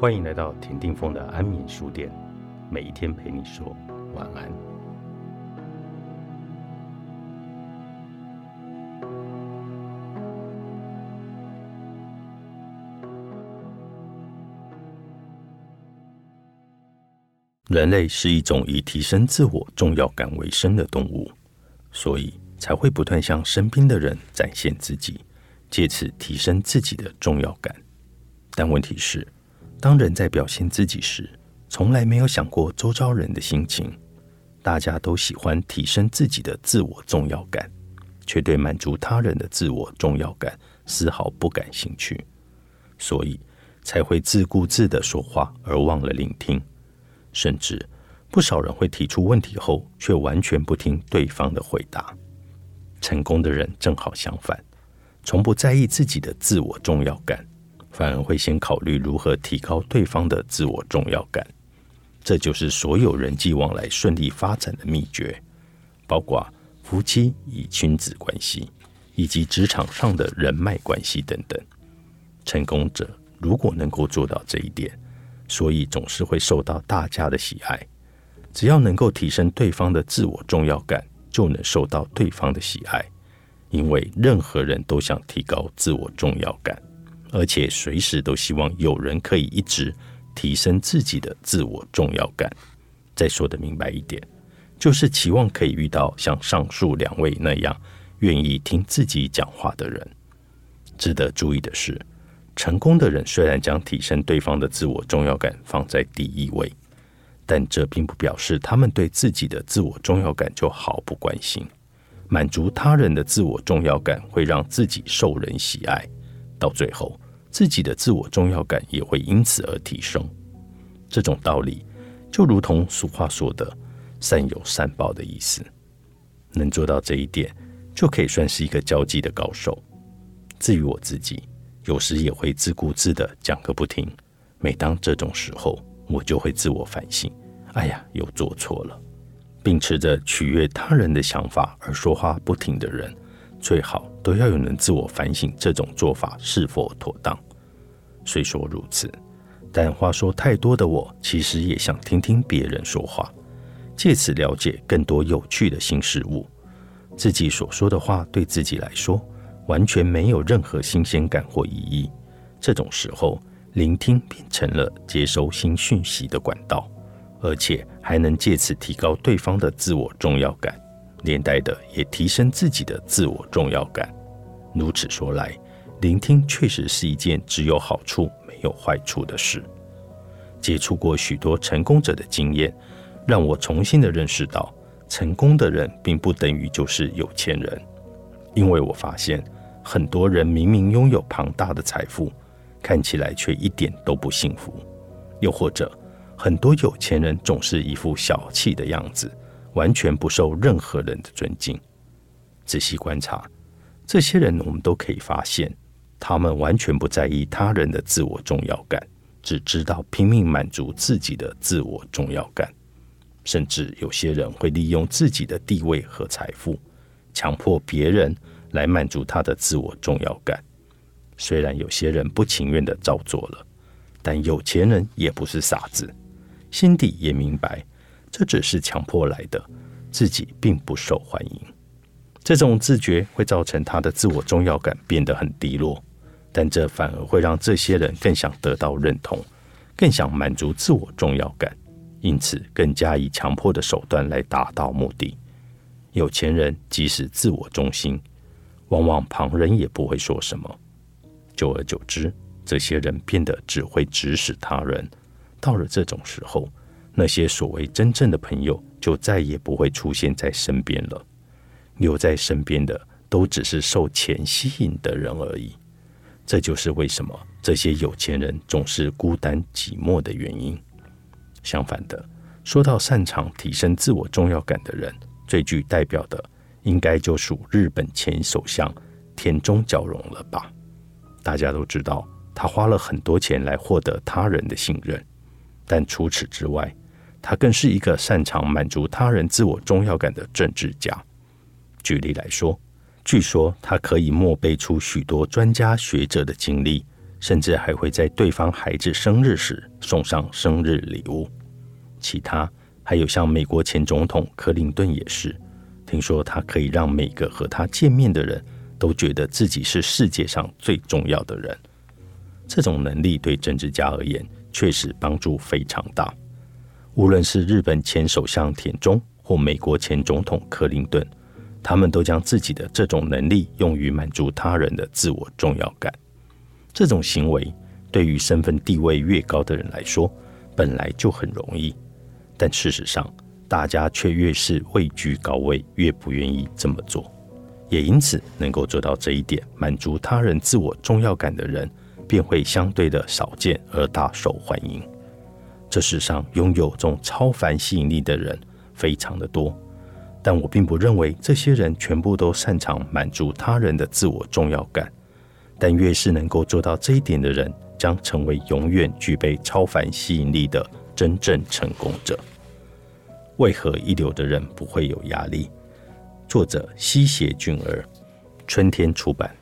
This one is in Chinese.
欢迎来到田定峰的安眠书店，每一天陪你说晚安。人类是一种以提升自我重要感为生的动物，所以才会不断向身边的人展现自己，借此提升自己的重要感。但问题是，当人在表现自己时，从来没有想过周遭人的心情。大家都喜欢提升自己的自我重要感，却对满足他人的自我重要感丝毫不感兴趣，所以才会自顾自的说话，而忘了聆听。甚至不少人会提出问题后，却完全不听对方的回答。成功的人正好相反，从不在意自己的自我重要感，反而会先考虑如何提高对方的自我重要感。这就是所有人际往来顺利发展的秘诀，包括夫妻与亲子关系，以及职场上的人脉关系等等。成功者如果能够做到这一点，所以总是会受到大家的喜爱。只要能够提升对方的自我重要感，就能受到对方的喜爱。因为任何人都想提高自我重要感，而且随时都希望有人可以一直提升自己的自我重要感。再说的明白一点，就是期望可以遇到像上述两位那样愿意听自己讲话的人。值得注意的是。成功的人虽然将提升对方的自我重要感放在第一位，但这并不表示他们对自己的自我重要感就毫不关心。满足他人的自我重要感会让自己受人喜爱，到最后自己的自我重要感也会因此而提升。这种道理就如同俗话说的“善有善报”的意思。能做到这一点，就可以算是一个交际的高手。至于我自己，有时也会自顾自的讲个不停。每当这种时候，我就会自我反省：哎呀，又做错了。秉持着取悦他人的想法而说话不停的人，最好都要有人自我反省这种做法是否妥当。虽说如此，但话说太多的我，其实也想听听别人说话，借此了解更多有趣的新事物。自己所说的话，对自己来说。完全没有任何新鲜感或意义，这种时候，聆听变成了接收新讯息的管道，而且还能借此提高对方的自我重要感，连带的也提升自己的自我重要感。如此说来，聆听确实是一件只有好处没有坏处的事。接触过许多成功者的经验，让我重新的认识到，成功的人并不等于就是有钱人，因为我发现。很多人明明拥有庞大的财富，看起来却一点都不幸福；又或者，很多有钱人总是一副小气的样子，完全不受任何人的尊敬。仔细观察这些人，我们都可以发现，他们完全不在意他人的自我重要感，只知道拼命满足自己的自我重要感。甚至有些人会利用自己的地位和财富，强迫别人。来满足他的自我重要感。虽然有些人不情愿的照做了，但有钱人也不是傻子，心底也明白这只是强迫来的，自己并不受欢迎。这种自觉会造成他的自我重要感变得很低落，但这反而会让这些人更想得到认同，更想满足自我重要感，因此更加以强迫的手段来达到目的。有钱人即使自我中心。往往旁人也不会说什么，久而久之，这些人变得只会指使他人。到了这种时候，那些所谓真正的朋友就再也不会出现在身边了。留在身边的都只是受钱吸引的人而已。这就是为什么这些有钱人总是孤单寂寞的原因。相反的，说到擅长提升自我重要感的人，最具代表的。应该就属日本前首相田中角荣了吧？大家都知道，他花了很多钱来获得他人的信任，但除此之外，他更是一个擅长满足他人自我重要感的政治家。举例来说，据说他可以默背出许多专家学者的经历，甚至还会在对方孩子生日时送上生日礼物。其他还有像美国前总统克林顿也是，听说他可以让每个和他见面的人都觉得自己是世界上最重要的人。这种能力对政治家而言确实帮助非常大。无论是日本前首相田中或美国前总统克林顿。他们都将自己的这种能力用于满足他人的自我重要感。这种行为对于身份地位越高的人来说，本来就很容易。但事实上，大家却越是位居高位，越不愿意这么做。也因此，能够做到这一点，满足他人自我重要感的人，便会相对的少见而大受欢迎。这世上拥有这种超凡吸引力的人，非常的多。但我并不认为这些人全部都擅长满足他人的自我重要感。但越是能够做到这一点的人，将成为永远具备超凡吸引力的真正成功者。为何一流的人不会有压力？作者：西邪俊儿，春天出版。